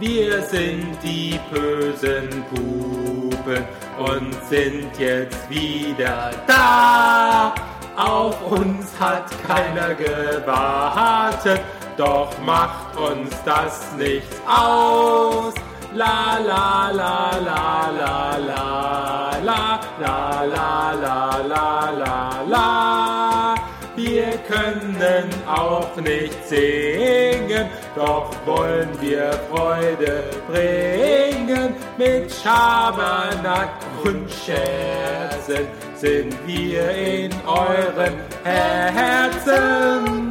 Wir sind die bösen Buben und sind jetzt wieder da. Auf uns hat keiner gewartet, doch macht uns das nichts aus. La la la la la la la la la la la la la. Können auch nicht singen, doch wollen wir Freude bringen. Mit Schabernack und Scherzen sind wir in euren Herzen.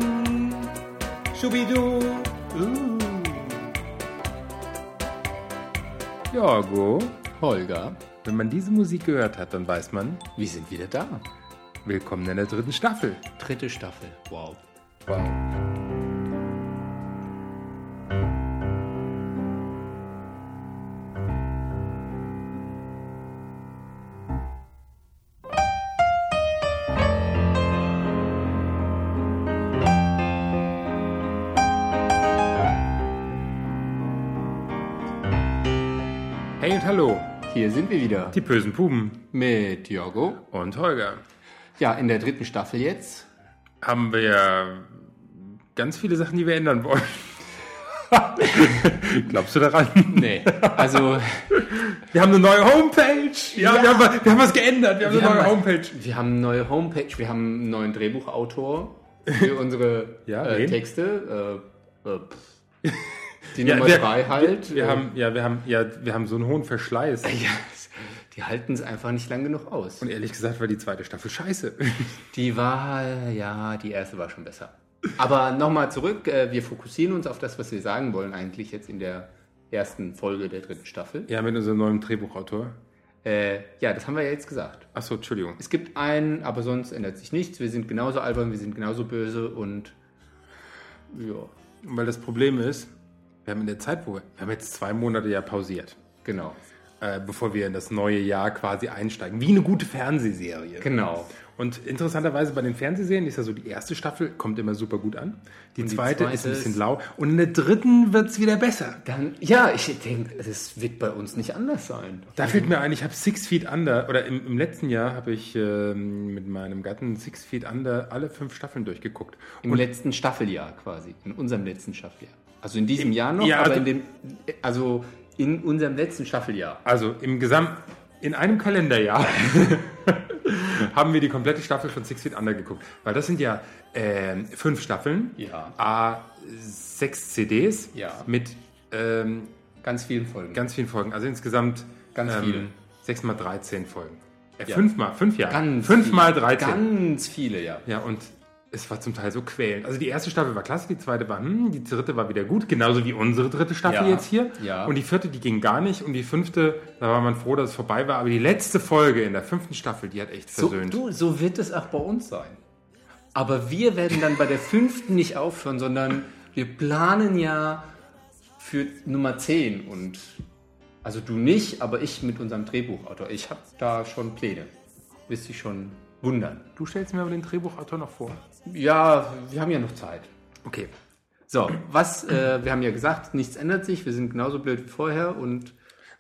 Schubidu. Uh. Jorgo, Holger, wenn man diese Musik gehört hat, dann weiß man, wir sind wieder da. Willkommen in der dritten Staffel. Dritte Staffel. Wow. Wow. Hey und hallo, Hier sind wir wieder die bösen Puben mit Jorgo. und Holger. Ja, in der dritten Staffel jetzt. Haben wir ja ganz viele Sachen, die wir ändern wollen. Glaubst du daran? Nee, also Wir haben eine neue Homepage. Ja, Ja. Wir, haben, wir haben was geändert. Wir haben Wir eine neue haben- Homepage. wir haben eine neue Homepage, wir haben einen neuen Drehbuchautor für unsere Ja, äh? Texte. Äh, äh, die Ja, Nummer wir- drei halt. Wir äh, haben, ja, wir haben, ja, wir haben so einen hohen Verschleiß. ja, die halten es einfach nicht lang genug aus. Und ehrlich gesagt war die zweite Staffel scheiße. Die war, ja, die erste war schon besser. Aber nochmal zurück, äh, wir fokussieren uns auf das, was wir sagen wollen eigentlich jetzt in der ersten Folge der dritten Staffel. Ja, mit unserem neuen Drehbuchautor. Äh, ja, das haben wir ja jetzt gesagt. Achso, Entschuldigung. Es gibt einen, aber sonst ändert sich nichts. Wir sind genauso albern, wir sind genauso böse und ja, Weil das Problem ist, wir haben in der Zeit, wo wir, wir haben jetzt zwei Monate ja pausiert, genau. Äh, bevor wir in das neue Jahr quasi einsteigen. Wie eine gute Fernsehserie. Genau. Und interessanterweise bei den Fernsehserien ist ja so, die erste Staffel kommt immer super gut an. Die, Und die zweite, zweite ist ein bisschen lau. Und in der dritten wird es wieder besser. Dann, ja, ich denke, es wird bei uns nicht anders sein. Da fällt mir ein, ich habe Six Feet Under, oder im, im letzten Jahr habe ich ähm, mit meinem Gatten Six Feet Under alle fünf Staffeln durchgeguckt. Im letzten Staffeljahr quasi, in unserem letzten Staffeljahr. Also in diesem Jahr noch, Ja, aber also- in dem, also in unserem letzten Staffeljahr. Also im Gesamt, in einem Kalenderjahr haben wir die komplette Staffel von Six Feet Under geguckt. Weil das sind ja ähm, fünf Staffeln, Ja. A, sechs CDs Ja. mit ähm, Ganz vielen Folgen. ganz vielen Folgen. Also insgesamt Ganz viele. Sechs mal 13 Folgen. Äh, Ja. Fünfmal, fünf Jahre. Ganz fünf viele. mal 13. Ganz viele, ja. Ja, und es war zum Teil so quälend. Also die erste Staffel war klasse, die zweite war, hm, die dritte war wieder gut, genauso wie unsere dritte Staffel Ja, jetzt hier. ja. Und die vierte, die ging gar nicht. Und die fünfte, da war man froh, dass es vorbei war. Aber die letzte Folge in der fünften Staffel, die hat echt So, versöhnt. du, so wird es auch bei uns sein. Aber wir werden dann bei der fünften nicht aufhören, sondern wir planen ja für Nummer 10 und also du nicht, aber ich mit unserem Drehbuchautor. Ich habe da schon Pläne. Wirst dich schon wundern. Du stellst mir aber den Drehbuchautor noch vor. Ja, wir haben ja noch Zeit. Okay. So, was, äh, wir haben ja gesagt, nichts ändert sich, wir sind genauso blöd wie vorher und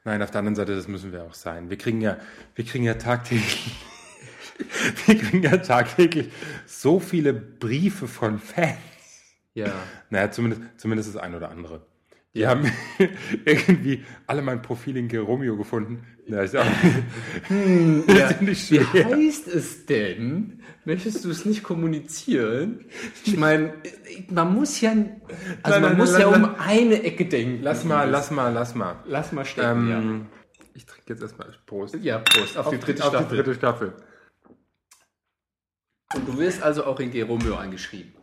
Nein, auf der anderen Seite, das müssen wir auch sein. Wir kriegen ja, wir kriegen ja tagtäglich, wir kriegen ja tagtäglich so viele Briefe von Fans. ja. Naja, zumindest, zumindest das ein oder andere. Die haben irgendwie alle mein Profil in Geromeo gefunden. Na, ist auch, Ja, ist nicht wie heißt es denn? Möchtest du es nicht kommunizieren? Ich meine, man muss ja, also Nein, man nein, muss nein, ja um eine Ecke denken. Lass mal, lass mal, lass mal. lass mal stecken. Ähm, Ich trinke jetzt erstmal Prost. ja. ja, Prost auf, die dritte auf die dritte Staffel. Und du wirst also auch in Geromeo angeschrieben.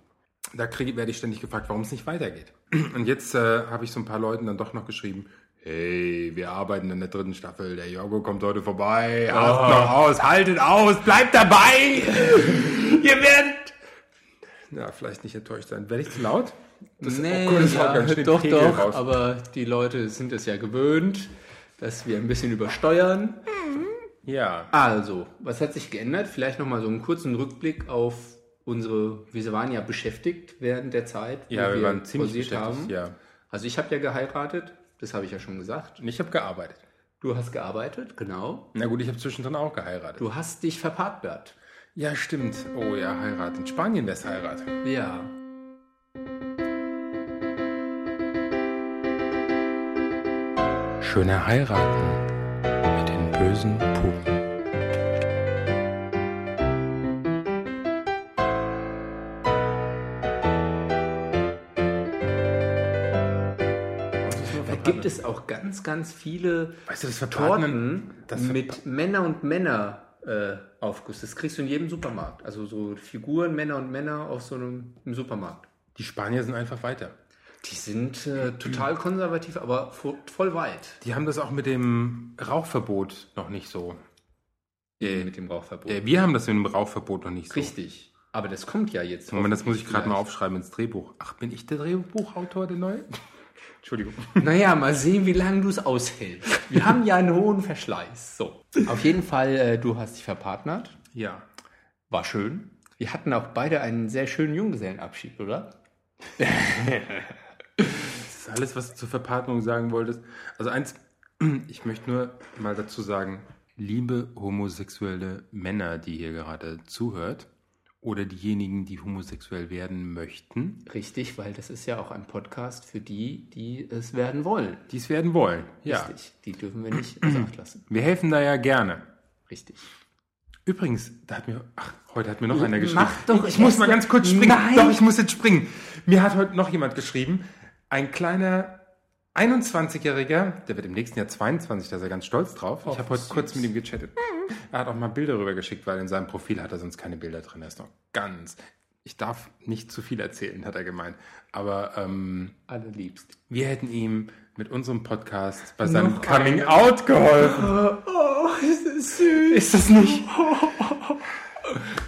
Da krieg, werde ich ständig gefragt, warum es nicht weitergeht. Und jetzt äh, habe ich so ein paar Leuten dann doch noch geschrieben, hey, wir arbeiten in der dritten Staffel, der Jorgo kommt heute vorbei, haltet noch aus, haltet aus, bleibt dabei! Ihr werdet... Ja, vielleicht nicht enttäuscht sein. Werde ich zu laut? Das, Nee, oh das ja, doch, Pegel doch, raus. aber die Leute sind es ja gewöhnt, dass wir ein bisschen übersteuern. Ja, Also, was hat sich geändert? Vielleicht nochmal so einen kurzen Rückblick auf unsere, wir waren ja beschäftigt während der Zeit, wo ja wir waren ziemlich beschäftigt, haben. ja. Also ich habe ja geheiratet Das habe ich ja schon gesagt. Und ich habe gearbeitet. Du hast gearbeitet, genau. Na gut, ich habe zwischendrin auch geheiratet. Du hast dich verpartnert. Ja, stimmt. Oh ja, Heirat. In Spanien wär's Heirat. Ja. Schöne Heiraten mit den bösen gibt es auch ganz, ganz viele Weißt du, das Torten das mit Männer und Männer äh, Aufguss. Das kriegst du in jedem Supermarkt. Also so Figuren Männer und Männer aus so einem im Supermarkt. Die Spanier sind einfach weiter. Die sind äh, total konservativ, aber vo- voll weit. Die haben das auch mit dem Rauchverbot noch nicht so. Äh, mit dem Rauchverbot. äh, wir haben das mit dem Rauchverbot noch nicht so. Richtig. Aber das kommt ja jetzt. Moment, das muss ich gerade mal aufschreiben ins Drehbuch. Ach, bin ich der Drehbuchautor, der neue? Entschuldigung. Naja, mal sehen, wie lange du es aushältst. Wir haben ja einen hohen Verschleiß. So. Auf jeden Fall, äh, du hast dich verpartnert. Ja. War schön. Wir hatten auch beide einen sehr schönen Junggesellenabschied, oder? Das ist alles, was du zur Verpartnerung sagen wolltest. Also eins, ich möchte nur mal dazu sagen, liebe homosexuelle Männer, die hier gerade zuhört, oder diejenigen, die homosexuell werden möchten, Richtig, weil das ist ja auch ein Podcast für die, die es werden wollen. die es werden wollen. Ja. Richtig. Die dürfen wir nicht außer Acht lassen. Wir helfen da ja gerne. Richtig. Übrigens, da hat mir, ach, heute hat mir noch einer geschrieben. Mach doch ich muss erst mal ganz kurz springen. Nein. Doch, ich muss jetzt springen. Mir hat heute noch jemand geschrieben, ein kleiner 21-Jähriger, der wird im nächsten Jahr 22, da ist er ganz stolz drauf. Ich habe heute kurz mit ihm gechattet. Er hat auch mal Bilder rübergeschickt, weil in seinem Profil hat er sonst keine Bilder drin. Er ist noch ganz. Ich darf nicht zu viel erzählen, hat er gemeint. Aber ähm, Allerliebst. wir hätten ihm mit unserem Podcast bei seinem Coming Out geholfen. Oh, das ist süß. Ist das nicht?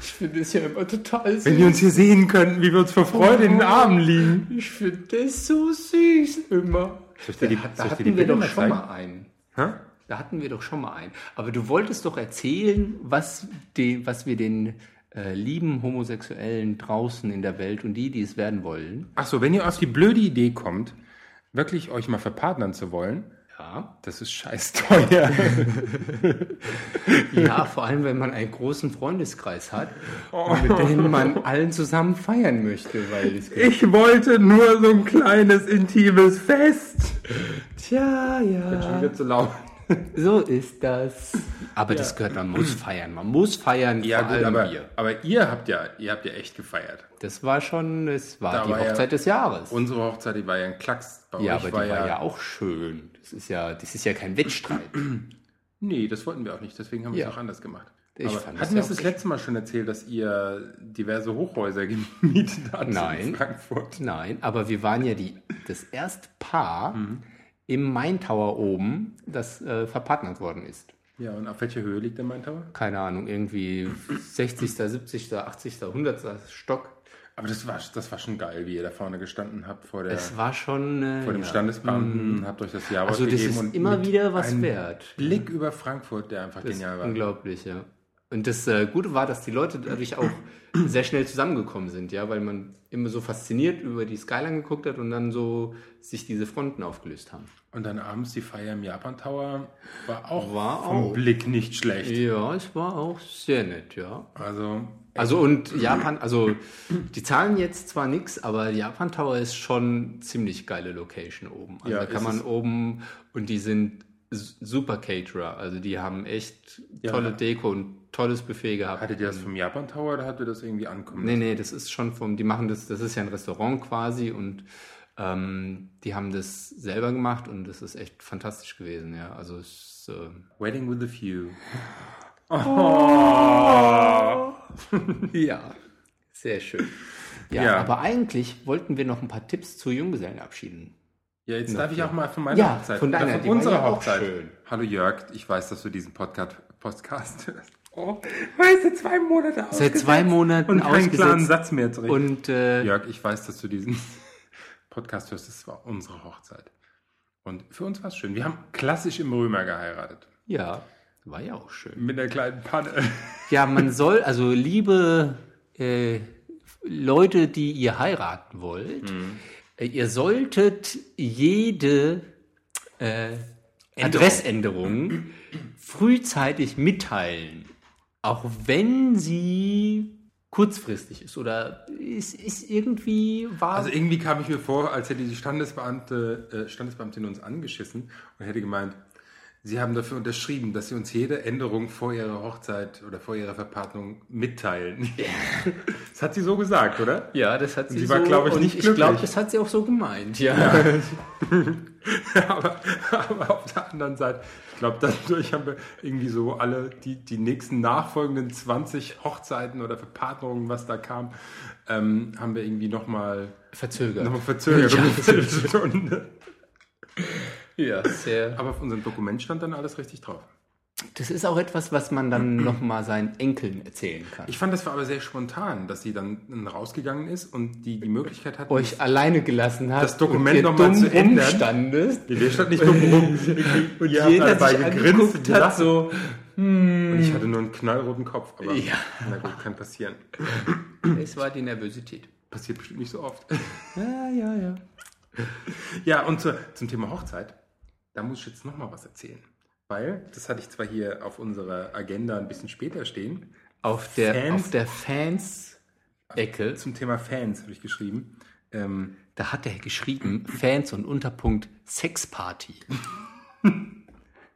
Ich finde es ja immer total süß. Wenn die uns hier sehen könnten, wie wir uns vor Freude in den Armen liegen. ich finde das so süß immer. Soll ich dir die- da soll ich dir hatten die wir Bilder doch mal schon zeigen? mal einen. Hä? Da hatten wir doch schon mal einen. Aber du wolltest doch erzählen, was, den, was wir den äh, lieben Homosexuellen draußen in der Welt und die, die es werden wollen. Ach so, wenn ihr auf die blöde Idee kommt, wirklich euch mal verpartnern zu wollen, Ja. das ist scheiß teuer. Ja, vor allem, wenn man einen großen Freundeskreis hat, mit dem man allen zusammen feiern möchte, weil Ich wollte nur so ein kleines, intimes Fest. Tja, ja. Wieder zu laut. So ist das. Aber das gehört, man muss feiern. Man muss feiern, Ja, vor gut, allem aber, wir. aber ihr habt ja, ihr habt ja echt gefeiert. Das war schon, es war Da die war ja- Hochzeit des Jahres. Unsere Hochzeit, die war ja ein Klacks. Bei ja, euch aber die war war ja, ja auch schön. Das ist ja, das ist ja kein Wettstreit. Nee, das wollten wir auch nicht, deswegen haben wir Ja. es auch anders gemacht. Ich aber fand hatten das wir ja es das auch letzte Mal schon erzählt, dass ihr diverse Hochhäuser gemietet habt Nein. in Frankfurt? Nein, aber wir waren ja die, das erste Paar Mhm. Im Main Tower oben, das äh, verpartnert worden ist. Ja, und auf welcher Höhe liegt der Main Tower? Keine Ahnung, irgendwie 60., 70., 80., 100. Stock. Aber das war, das war schon geil, wie ihr da vorne gestanden habt vor, der, Es war schon. Äh, vor dem ja. Standesbeamten, habt euch das Jahr Also, das ist immer mit wieder was wert. Blick über Frankfurt, der einfach Das genial war. unglaublich, ja. Und das äh, Gute war, dass die Leute dadurch auch sehr schnell zusammengekommen sind, ja, weil man immer so fasziniert über die Skyline geguckt hat und dann so sich diese Fronten aufgelöst haben. Und dann abends die Feier im Japan Tower war auch War vom auch. Blick nicht schlecht. Ja, es war auch sehr nett, ja. Also, Also und Japan, also die zahlen jetzt zwar nichts, aber Japan Tower ist schon ziemlich geile Location oben. Also Ja, da kann man oben und die sind super Caterer, also die haben echt Ja. tolle Deko und tolles Buffet gehabt. hattet ihr das vom Japan Tower oder habt ihr das irgendwie ankommen Nee, lassen? nee, das ist schon vom, die machen das, das ist ja ein Restaurant quasi und ähm, die haben das selber gemacht und das ist echt fantastisch gewesen, ja. Also es, äh, Wedding with a View. ja, sehr schön. Ja, Ja. aber eigentlich wollten wir noch ein paar Tipps zu Junggesellenabschieden. Ja, jetzt darf ich auch mal von meiner Ja, Hochzeit. von deiner, von unserer Hochzeit. schön. Hallo Jörg, ich weiß, dass du diesen Podcast, Podcast hörst. Oh, weißt du, zwei Monate Seit zwei Monaten und keinen klaren. Satz mehr drin. Und äh, Jörg, ich weiß, dass du diesen Podcast hörst. Das war unsere Hochzeit. Und für uns war es schön. Wir haben klassisch im Römer geheiratet. ja, war ja auch schön. Mit einer kleinen Panne. Ja, man soll, also liebe äh, Leute, die ihr heiraten wollt, Mhm. äh, ihr solltet jede äh, Adressänderungen frühzeitig mitteilen, auch wenn sie kurzfristig ist oder ist, ist irgendwie war Also irgendwie kam ich mir vor, als hätte die Standesbeamte, äh, Standesbeamtin uns angeschissen und hätte gemeint, Sie haben dafür unterschrieben, dass Sie uns jede Änderung vor Ihrer Hochzeit oder vor Ihrer Verpaarung mitteilen. Das hat sie so gesagt, oder? ja, das hat sie, sie war, so, glaub ich, und nicht ich glaube, glücklich. das hat sie auch so gemeint. Ja. aber, aber auf der anderen Seite, ich glaube, dadurch haben wir irgendwie so alle die, die nächsten nachfolgenden 20 Hochzeiten oder Verpartnerungen, was da kam, ähm, haben wir irgendwie nochmal Verzögert. noch mal verzögert um Ja. eine Viertelstunde. Ja, sehr. Aber auf unserem Dokument stand dann alles richtig drauf. Das ist auch etwas, was man dann nochmal seinen Enkeln erzählen kann. Ich fand, das war aber sehr spontan, dass sie dann rausgegangen ist und die die Möglichkeit hat, euch alleine gelassen hat. Das Dokument und ihr noch mal dumm zu ändern. rumstandest. Nee, wir standen nicht dumm rum. Und habt Jeder dabei gegrinst und hat so, Und ich hatte nur einen knallroten Kopf. Aber Ja. na gut, kann passieren. es war die Nervosität. Passiert bestimmt nicht so oft. Ja, ja, ja. Ja, und zu, zum Thema Hochzeit, da muss ich jetzt noch mal was erzählen. Weil, das hatte ich zwar hier auf unserer Agenda ein bisschen später stehen, Auf der, Fans- auf der Fans-Ecke, zum Thema Fans habe ich geschrieben. Ähm, da hat er geschrieben, Fans und Unterpunkt Sexparty.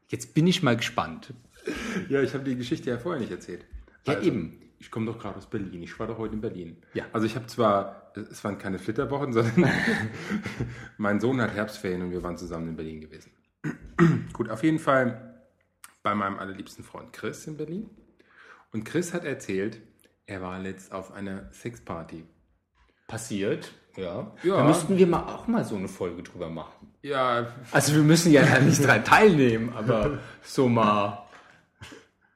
Jetzt bin ich mal gespannt. ja, ich habe die Geschichte ja vorher nicht erzählt. Ja, Also, eben. Ich komme doch gerade aus Berlin. Ich war doch heute in Berlin. Ja. Also ich habe zwar, es waren keine Flitterwochen, sondern mein Sohn hat Herbstferien und wir waren zusammen in Berlin gewesen. Gut, auf jeden Fall bei meinem allerliebsten Freund Chris in Berlin. Und Chris hat erzählt, er war letzt auf einer Sexparty. Passiert, ja. Ja. Da müssten wir mal auch mal so eine Folge drüber machen. Ja, Also wir müssen ja nicht dran teilnehmen, aber so mal.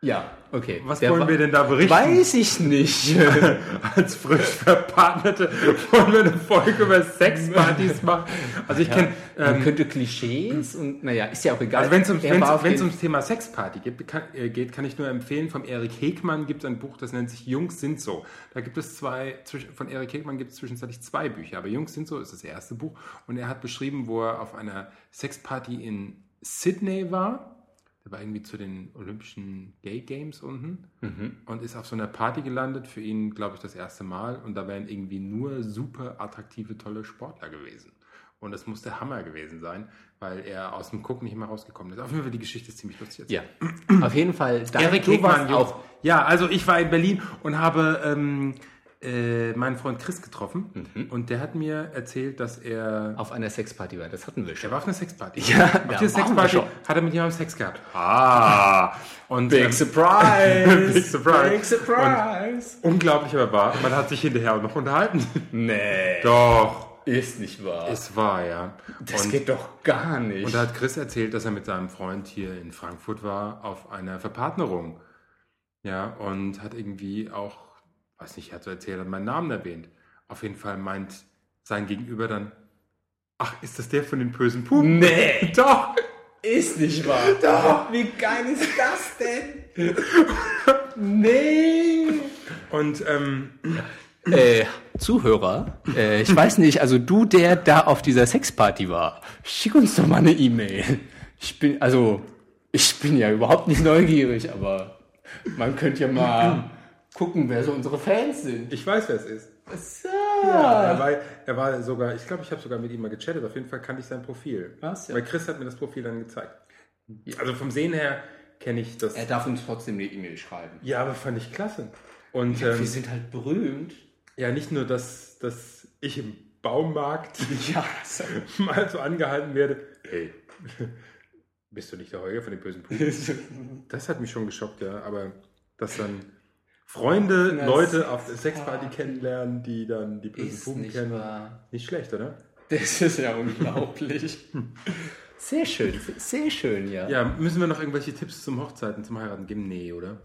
Ja, okay. was Der wollen wir denn da berichten? Weiß ich nicht. Als frisch Verpartnerte wollen wir eine Folge über Sexpartys machen. Also ich kenne... Man könnte Klischees und naja, ist ja auch egal. Also wenn es ums, wenn's, ums Thema Sexparty geht kann, äh, geht, kann ich nur empfehlen, vom Erik Hegmann gibt es ein Buch, das nennt sich Jungs sind so. Da gibt es zwei, von Erik Hegmann gibt es zwischenzeitlich zwei Bücher, aber Jungs sind so ist das erste Buch. Und er hat beschrieben, wo er auf einer Sexparty in Sydney war. Der war irgendwie zu den Olympischen Gay Games unten und ist auf so einer Party gelandet. Für ihn, glaube ich, das erste Mal. Und da wären irgendwie nur super attraktive, tolle Sportler gewesen. Und das muss der Hammer gewesen sein, weil er aus dem Guck nicht mehr rausgekommen ist. Auf jeden Fall, die Geschichte ist ziemlich lustig. Ja, auf jeden Fall. Da, Erik du Hegmann auch. Ja, also ich war in Berlin und habe ähm, äh, meinen Freund Chris getroffen. Und der hat mir erzählt, dass er... Auf einer Sexparty war, das hatten wir Er schon. war auf einer Sexparty. Ja, auf dieser Sexparty schon. hat er mit jemandem Sex gehabt. Ah. Und, ähm, surprise! Big surprise. Big surprise! unglaublich aber wahr, man hat sich hinterher auch noch unterhalten. nee, Doch. ist nicht wahr. Es war, ja. das und, geht doch gar nicht. und da hat Chris erzählt, dass er mit seinem Freund hier in Frankfurt war auf einer Verpartnerung. Ja, und hat irgendwie auch, weiß nicht, er hat so erzählt, hat meinen Namen erwähnt. Auf jeden Fall meint sein Gegenüber dann, ach, ist das der von den bösen Pupen? nee, Doch! ist nicht wahr. Doch. Wie geil ist das denn? nee. Und ähm, Äh, Zuhörer, äh, ich weiß nicht, also du, der da auf dieser Sexparty war, schick uns doch mal eine E-Mail. Ich bin, also, ich bin ja überhaupt nicht neugierig, aber man könnte ja mal gucken, wer so unsere Fans sind. ich weiß, wer es ist. So. Er war, er war sogar, ich glaube, ich habe sogar mit ihm mal gechattet. Auf jeden Fall kannte ich sein Profil. Was? Ja. Weil Chris hat mir das Profil dann gezeigt. Also vom Sehen her kenne ich das. Er darf uns trotzdem eine E-Mail schreiben. Ja, aber fand ich klasse. Und Wir ähm, sind halt berühmt. ja, nicht nur, dass, dass ich im Baumarkt Ja. mal so angehalten werde. Hey, bist du nicht der Heuer von den bösen Puppen? Das hat mich schon geschockt, ja. Aber dass dann Freunde, Na, Leute auf der Sexparty kennenlernen, die dann die bösen nicht kennen. wahr. Nicht schlecht, oder? Das ist ja unglaublich. Sehr schön, sehr schön, ja. Ja, müssen wir noch irgendwelche Tipps zum Hochzeiten, zum Heiraten geben? Nee, oder?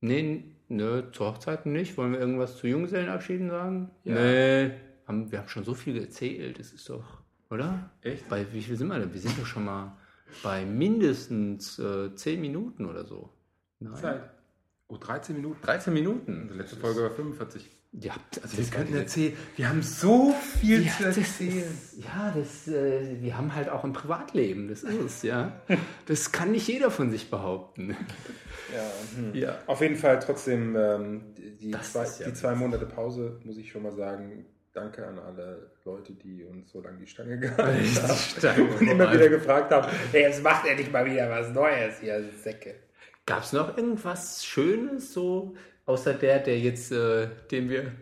Nee, nö, zur Hochzeit nicht. Wollen wir irgendwas zu Junggesellenabschieden sagen? Ja. Nee, haben, wir haben schon so viel erzählt, das ist doch, oder? Echt? Bei wie viel sind wir denn? Wir sind doch schon mal bei mindestens äh, 10 Minuten oder so. Nein. Zeit. Oh, 13 Minuten. 13 Minuten. Die letzte Folge war 45. Ja, also Wir das könnten erzählen, wir haben so viel Ja, zu das erzählen. ist, ja, das, äh, wir haben halt auch ein Privatleben, das ist es, ja. Das kann nicht jeder von sich behaupten. Ja, Ja. Auf jeden Fall trotzdem ähm, die, Das zwei, ja die zwei Monate Pause, muss ich schon mal sagen. Danke an alle Leute, die uns so lange die Stange gehalten haben. Und immer wieder gefragt haben, hey, jetzt macht endlich mal wieder was Neues, ihr Säcke. Gab es noch irgendwas Schönes, so außer der, der jetzt, äh, dem wir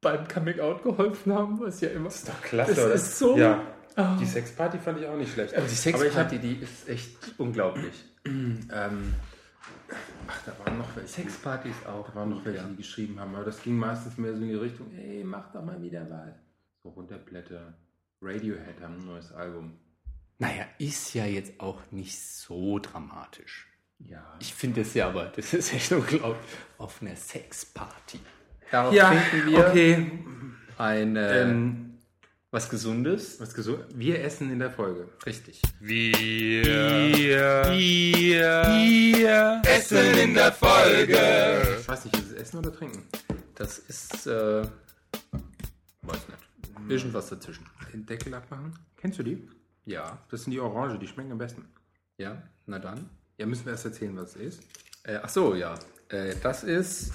beim Coming Out geholfen haben, was ja immer. Ist doch klasse, Das oder? ist so- Ja. Ah. Die Sexparty fand ich auch nicht schlecht. Aber die Sexparty, die ist echt unglaublich. Ähm, ach, da waren noch welche. Sexpartys auch. Da waren noch welche, Ja. die geschrieben haben, aber das ging meistens mehr so in die Richtung, ey, mach doch mal wieder was. So runterblätter. Radiohead haben ein neues Album. Naja, ist ja jetzt auch nicht so dramatisch. Ja. Ich finde es ja aber, das ist echt unglaublich. Auf einer Sexparty. Darauf Ja, trinken wir okay. ein, äh, Ähm, was Gesundes. was gesund? Wir essen in der Folge. Richtig. Essen in der Folge. Ich weiß nicht, ist es Essen oder Trinken? Das ist, äh, weiß nicht. Irgendwas dazwischen. Den Deckel abmachen. Kennst du die? Ja, Das sind die Orange, die schmecken am besten. ja, na dann. Ja, müssen wir erst erzählen, was es ist. Äh, ach so, ja. Äh, das ist,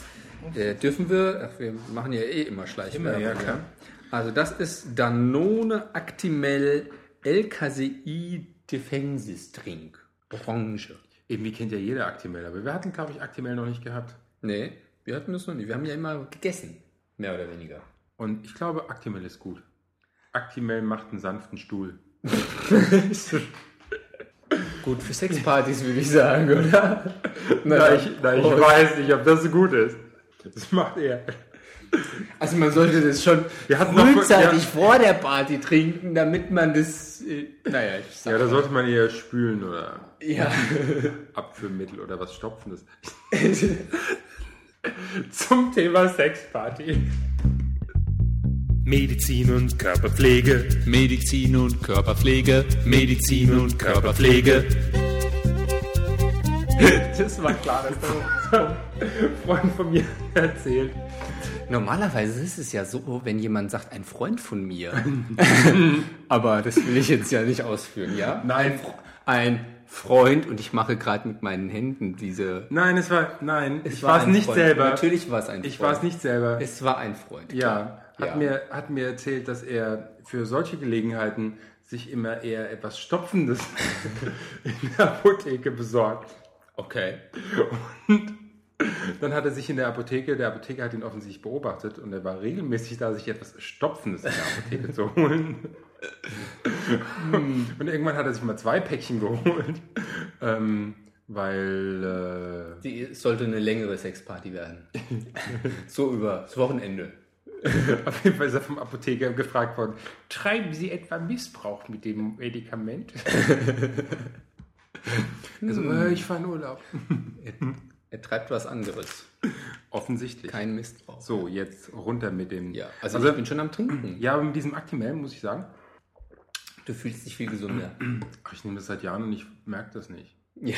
äh, dürfen wir, ach, wir machen ja eh immer Schleichwerbung. Immer, ja, klar. Also das ist Danone Actimel LKCI Defensis Drink. Orange. Irgendwie kennt ja jeder Actimel, aber wir hatten, glaube ich, Actimel noch nicht gehabt. Nee, wir hatten das noch nie. Wir haben ja immer gegessen. Mehr oder weniger. Und ich glaube, Actimel ist gut. Actimel macht einen sanften Stuhl. Gut für Sexpartys, würde ich sagen, oder? Na, ich, na, ich Prost. weiß nicht, ob das so gut ist. Das macht er. Also man sollte das schon hatten noch- frühzeitig ja. vor der Party trinken, damit man das, äh, naja, ich sag Ja, da sollte man eher spülen oder ja. Abführmittel oder was Stopfendes. Zum Thema Sexparty. Medizin und Körperpflege, Medizin und Körperpflege, Medizin und Körperpflege. Das war klar, dass das ein Freund von mir erzählt. Normalerweise ist es ja so, wenn jemand sagt, ein Freund von mir. Aber das will ich jetzt ja nicht ausführen, ja? Nein. Ein Freund, und ich mache gerade mit meinen Händen diese. Nein, es war, nein, ich war es nicht Freund. selber. Natürlich war es ein Freund. Ich war es nicht selber. Es war ein Freund. ja, klar. Hat, Ja. Mir, hat mir erzählt, dass er für solche Gelegenheiten sich immer eher etwas Stopfendes in der Apotheke besorgt. Okay. Dann hat er sich in der Apotheke, der Apotheker hat ihn offensichtlich beobachtet und er war regelmäßig da, sich etwas Stopfendes in der Apotheke zu holen. und irgendwann hat er sich mal zwei Päckchen geholt, ähm, weil äh, Die sollte eine längere Sexparty werden. so über das Wochenende. auf jeden Fall ist er vom Apotheker gefragt worden, treiben Sie etwa Missbrauch mit dem Medikament? also, äh, ich fahre in Urlaub. Er treibt was anderes. Offensichtlich. Kein Mistbrauch. So, jetzt runter mit dem. Ja, also, also ich bin schon am Trinken. ja, aber mit diesem Actimel muss ich sagen, Du fühlst dich viel gesunder. ach, ich nehme das seit Jahren und ich merke das nicht. ja.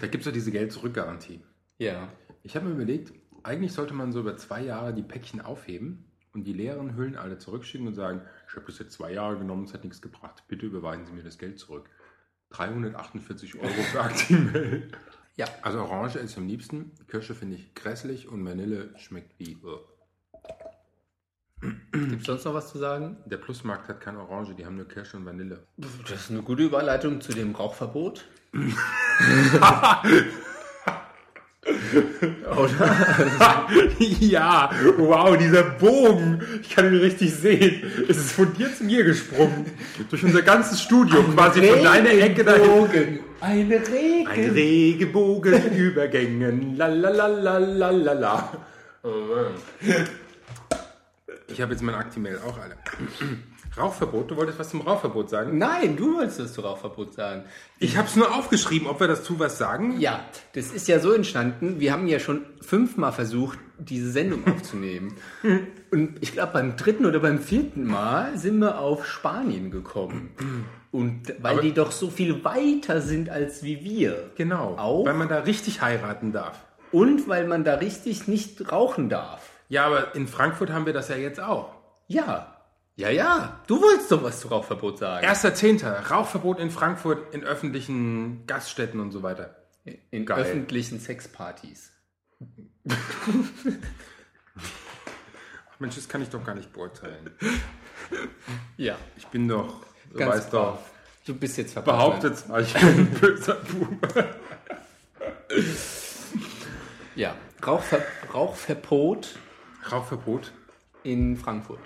Da gibt es ja diese Geld-Zurück-Garantie. ja. Ich habe mir überlegt, eigentlich sollte man so über zwei Jahre die Päckchen aufheben und die leeren Hüllen alle zurückschicken und sagen, ich habe das jetzt zwei Jahre genommen, es hat nichts gebracht. Bitte überweisen Sie mir das Geld zurück. 348 Euro für Actimel. Ja. Also Orange ist am liebsten, Kirsche finde ich grässlich und Vanille schmeckt wie... äh. Gibt es sonst noch was zu sagen? Der Plusmarkt hat keine Orange, die haben nur Kirsche und Vanille. Das ist eine gute Überleitung zu dem Rauchverbot. ja, wow, dieser Bogen. Ich kann ihn richtig sehen. Es ist von dir zu mir gesprungen. Durch unser ganzes Studio, quasi von deiner Ecke dahin. Eine Regen. Ein Regenbogen übergängen. La la la la la la la. Ich habe jetzt mein Actimel auch alle. Rauchverbot, du wolltest was zum Rauchverbot sagen? Nein, du wolltest das zu Rauchverbot sagen. Ich habe es nur aufgeschrieben, ob wir das zu was sagen. Ja, das ist ja so entstanden. Wir haben ja schon fünfmal versucht, diese Sendung aufzunehmen. Und ich glaube, beim dritten oder beim vierten Mal sind wir auf Spanien gekommen. Und weil Aber- die doch so viel weiter sind als wie wir. Genau, Auch? weil man da richtig heiraten darf. Und weil man da richtig nicht rauchen darf. Ja, aber in Frankfurt haben wir das ja jetzt auch. Ja. Ja, ja. Du wolltest doch was zu Rauchverbot sagen. 1.10. Rauchverbot in Frankfurt in öffentlichen Gaststätten und so weiter. In Geil. öffentlichen Sexpartys. Ach Mensch, das kann ich doch gar nicht beurteilen. Ja. Ich bin doch, du Ganz weißt doch, brav. Du bist jetzt verpackt. behauptet zwar, ich bin ein böser Bube. Ja. Rauchver Rauchverbot Rauchverbot. In Frankfurt.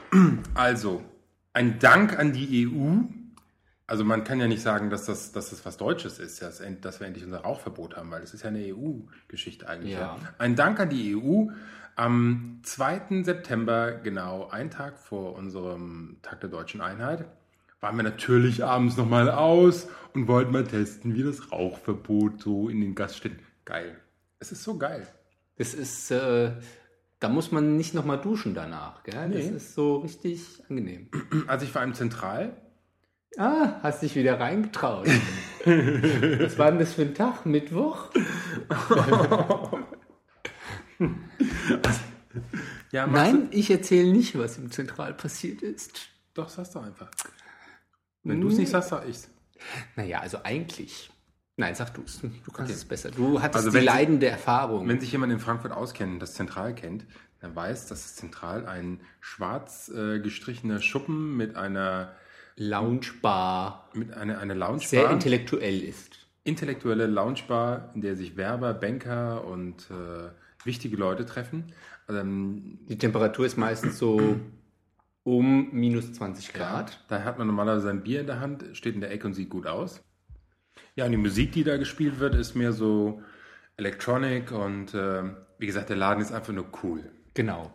Also, ein Dank an die EU. Also man kann ja nicht sagen, dass das, dass das was Deutsches ist, dass, wir endlich unser Rauchverbot haben, weil das ist ja eine EU-Geschichte eigentlich. Ja. Ja. Ein Dank an die EU. Am 2. September, genau ein Tag vor unserem Tag der deutschen Einheit, waren wir natürlich abends nochmal aus und wollten mal testen, wie das Rauchverbot so in den Gaststätten. Geil. Es ist so geil. Das ist, äh, da muss man nicht nochmal duschen danach. Gell? Das Nee. ist so richtig angenehm. Also ich war im Zentral, Ah, hast dich wieder reingetraut. Was war denn das für ein Tag? Mittwoch? ja, Nein, ich erzähle nicht, was im Zentral passiert ist. Doch, sagst du einfach. Wenn du es nicht sagst, sag ich's. Naja, also eigentlich. Nein, sag du es. Du kannst es besser. Du hattest Also die leidende Erfahrung. Wenn sich jemand in Frankfurt auskennt und das Zentral kennt, dann weiß, dass das Zentral ein schwarz äh, gestrichener Schuppen mit einer, Loungebar mit einer, einer Loungebar, sehr intellektuell ist. intellektuelle Loungebar, in der sich Werber, Banker und äh, wichtige Leute treffen. Ähm, Die Temperatur ist meistens so um minus 20 Grad. Da hat man normalerweise ein Bier in der Hand, steht in der Ecke und sieht gut aus. Ja, und die Musik, die da gespielt wird, ist mehr so Electronic und äh, wie gesagt, der Laden ist einfach nur cool. Genau.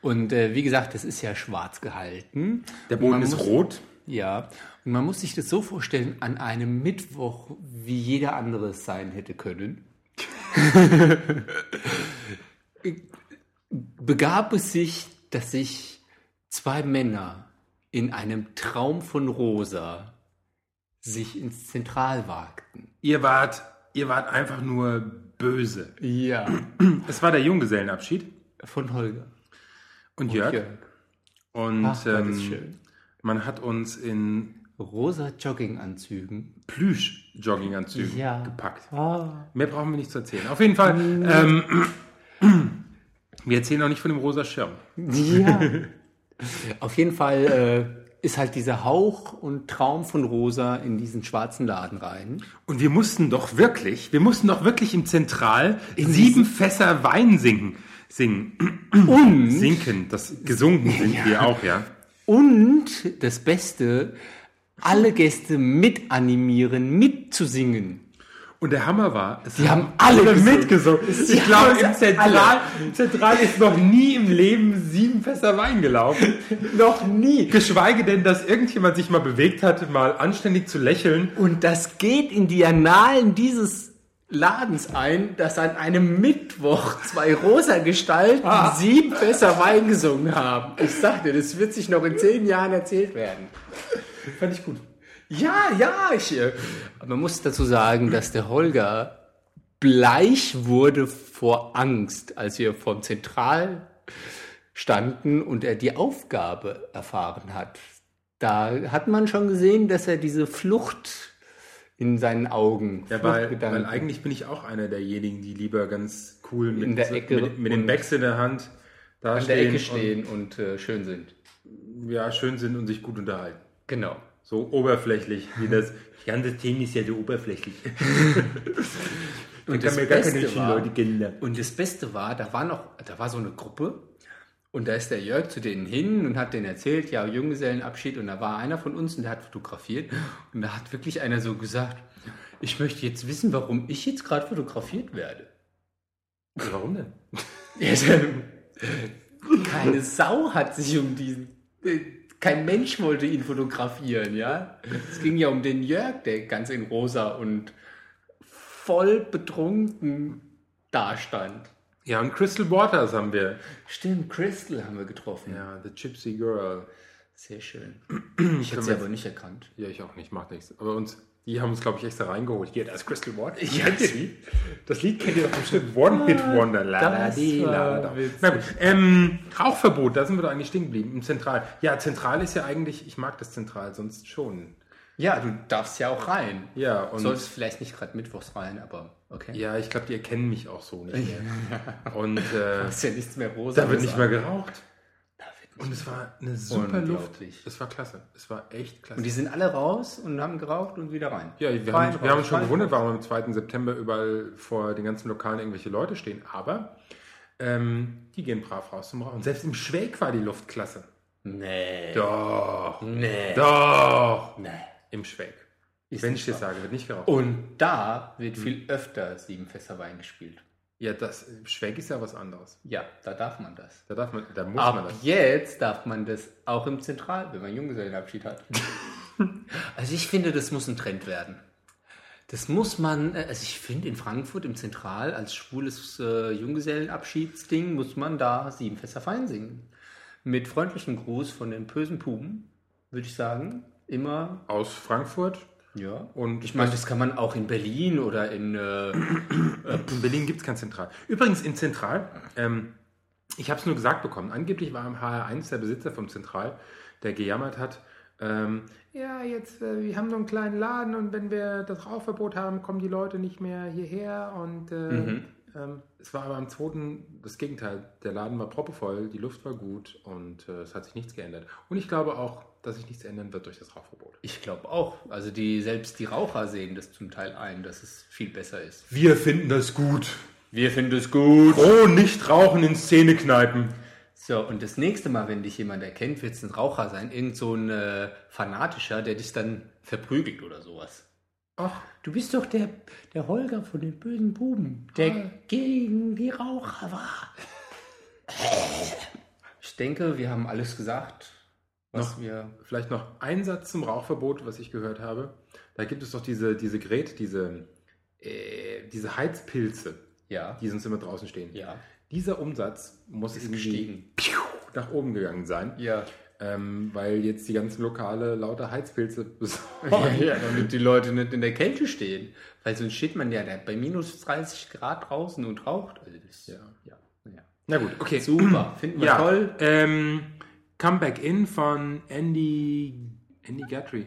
Und äh, wie gesagt, das ist ja schwarz gehalten. Der Boden ist muss- rot. Ja, und man muss sich das so vorstellen, an einem Mittwoch, wie jeder andere es sein hätte können, begab es sich, dass sich zwei Männer in einem Traum von Rosa sich ins Zentral wagten. Ihr wart, ihr wart einfach nur böse. Ja. Es war der Junggesellenabschied Von Holger. und Jörg. Jörg. Und Ach, ähm, man hat uns in Rosa Jogginganzügen. Plüsch-Jogginganzügen Ja. gepackt. Ah. Mehr brauchen wir nicht zu erzählen. Auf jeden Fall, ähm, wir erzählen auch nicht von dem rosa Schirm. Ja. Auf jeden Fall äh, ist halt dieser Hauch und Traum von Rosa in diesen schwarzen Laden rein. Und wir mussten doch wirklich, wir mussten doch wirklich im Zentral sieben Fässer Wein singen. Singen. Und, Sinken. Das gesungen sind wir auch, ja. und das Beste, alle Gäste mit animieren, mitzusingen. Und der Hammer war, es Die haben alle gesungen. mitgesungen. Ich Ja, glaube, im haben Zentral, im Zentral ist noch nie im Leben sieben Fässer Wein gelaufen. Noch nie. Geschweige denn, dass irgendjemand sich mal bewegt hat, mal anständig zu lächeln. Und das geht in die Annalen dieses Ladens ein, dass an einem Mittwoch zwei rosa Gestalten sieben Fässer Wein gesungen haben. Ich sag dir, das wird sich noch in zehn Jahren erzählt werden. Fand ich gut. Ja, ja, ich. äh, man muss dazu sagen, dass der Holger bleich wurde vor Angst, als wir vom Zentral standen und er die Aufgabe erfahren hat. Da hat man schon gesehen, dass er diese Flucht in seinen Augen, Ja, weil, weil eigentlich bin ich auch einer derjenigen, die lieber ganz cool mit, mit, mit den und- Bags in der Hand da an der Ecke stehen und, äh, schön sind. Und, ja, schön sind und sich gut unterhalten. Genau. So oberflächlich, wie das. Das ganze Thema ist ja so oberflächlich. Und das, Beste war, und das Beste war, da war noch, da war so eine Gruppe und da ist der Jörg zu denen hin und hat denen erzählt, ja, Junggesellenabschied und da war einer von uns und der hat fotografiert und da hat wirklich einer so gesagt, ich möchte jetzt wissen, warum ich jetzt gerade fotografiert werde. Warum denn? Keine Sau hat sich um diesen. Kein Mensch wollte ihn fotografieren, ja. Es ging ja um den Jörg, der ganz in rosa und voll betrunken dastand. Ja, und Crystal Waters haben wir. Stimmt, Crystal haben wir getroffen. Ja, The Gypsy Girl. Sehr schön. Ich hätte sie aber nicht erkannt. Ja, ich auch nicht, macht nichts. Aber uns Die haben uns, glaube ich, extra reingeholt. Hier, das ist Crystal Water. Kennt ihr die? Das Lied kennt ihr doch bestimmt. One Hit Wonder. La, das la, la, la. Na gut. Ähm, Rauchverbot, da sind wir doch eigentlich stehen geblieben. Im Zentral. Ja, Zentral ist ja eigentlich, ich mag das Zentral sonst schon. Ja, du darfst ja auch rein. Ja, und Sollst vielleicht nicht gerade mittwochs rein, aber okay. ja, ich glaube, die erkennen mich auch so nicht mehr. und äh, Da ist ja nichts mehr rosa. da wird nicht mehr geraucht. Und es war eine super Luft. Es war klasse. Es war echt klasse. Und die sind alle raus und haben geraucht und wieder rein. Ja, wir Rein, haben, wir haben uns schon rein, gewundert, warum am 2. September überall vor den ganzen Lokalen irgendwelche Leute stehen. Aber ähm, die gehen brav raus zum Rauchen. Selbst im Schwäg war die Luft klasse. Nee. Doch. Nee. Doch. Nee. Im Schwäg. Ist Wenn ich dir sage, wird nicht geraucht. Und da wird viel öfter sieben Fässer Wein gespielt. Ja, das Schwäg ist ja was anderes. Ja, da darf man das. Da darf man, da muss man Ab das. jetzt darf man das auch im Zentral, wenn man Junggesellenabschied hat. also ich finde, das muss ein Trend werden. Das muss man, äh, also ich finde in Frankfurt im Zentral als schwules äh, Junggesellenabschiedsding muss man da sieben Fässer Fein singen. Mit freundlichem Gruß von den bösen Puben, würde ich sagen. Immer, Aus Frankfurt. Ja. Und Ich meine, das kann man auch in Berlin oder in äh, In Berlin gibt es kein Zentral. Übrigens in Zentral, ähm, ich habe es nur gesagt bekommen, angeblich war im HR1 der Besitzer vom Zentral, der gejammert hat, ähm, ja, jetzt, äh, wir haben nur einen kleinen Laden und wenn wir das Rauchverbot haben, kommen die Leute nicht mehr hierher und äh, ähm, es war aber am 2. das Gegenteil. Der Laden war proppevoll, die Luft war gut und äh, es hat sich nichts geändert. Und ich glaube auch, dass sich nichts ändern wird durch das Rauchverbot. Ich glaube auch. Also die, selbst die Raucher sehen das zum Teil ein, dass es viel besser ist. Wir finden das gut. Wir finden es gut. Oh, nicht rauchen in Szenekneipen. So, und das nächste Mal, wenn dich jemand erkennt, wird es ein Raucher sein. Irgend so ein äh, Fanatischer, der dich dann verprügelt oder sowas. Ach, Du bist doch der, der Holger von den bösen Buben, der gegen die Raucher war. Ich denke, wir haben alles gesagt, was Noch? wir... Vielleicht noch ein Satz zum Rauchverbot, was ich gehört habe. Da gibt es doch diese, diese Gret, diese, äh, diese Heizpilze, Ja, die sonst immer draußen stehen. ja, Dieser Umsatz muss ist irgendwie gestiegen. nach oben gegangen sein, Ja. Ähm, weil jetzt die ganzen Lokale lauter Heizpilze besorgen. ja, damit die Leute nicht in der Kälte stehen. Weil sonst steht man ja da bei minus 30 Grad draußen und raucht. Also das, Ja. ja, ja. Na gut, okay. Super, finden wir ja, toll. Ähm, Comeback In von Andy, Andy Guthrie.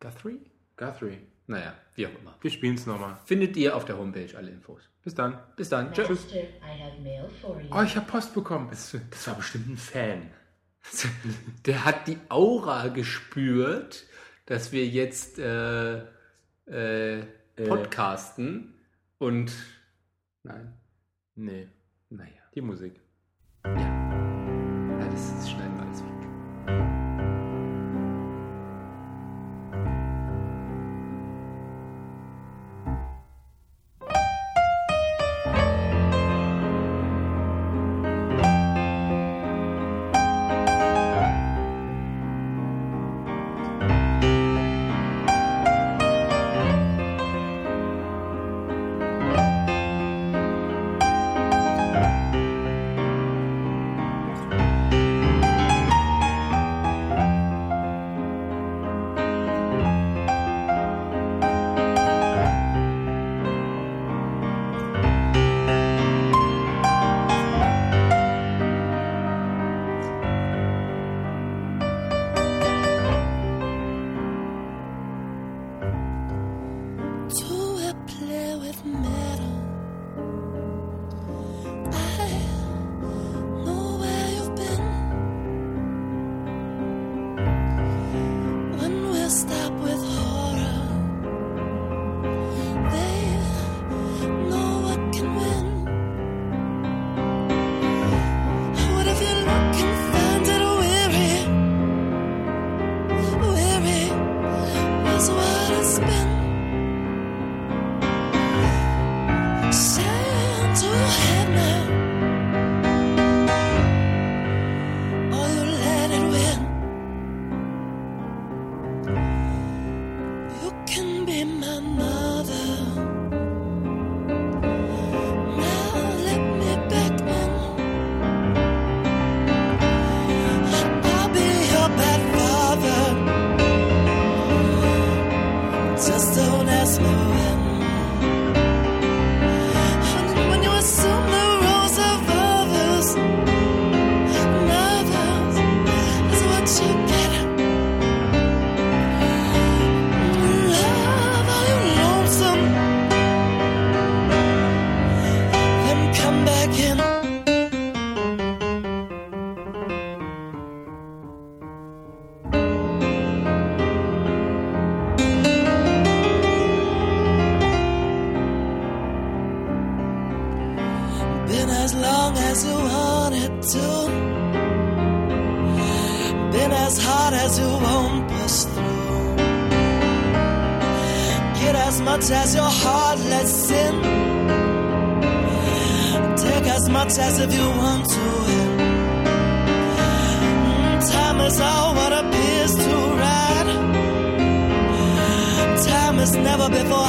Guthrie? Guthrie. Naja, wie auch immer. Wir spielen es nochmal. Findet ihr auf der Homepage alle Infos. Bis dann. Bis dann. Tschüss. Master, I have mail for you. Oh, ich habe Post bekommen. Das, das war bestimmt ein Fan. Der hat die Aura gespürt, dass wir jetzt äh, äh, podcasten und nein, Nee, naja. die Musik. Ja. ja das, das schneiden As if you want to. win. Mm, time is all what appears to right. Time is never before.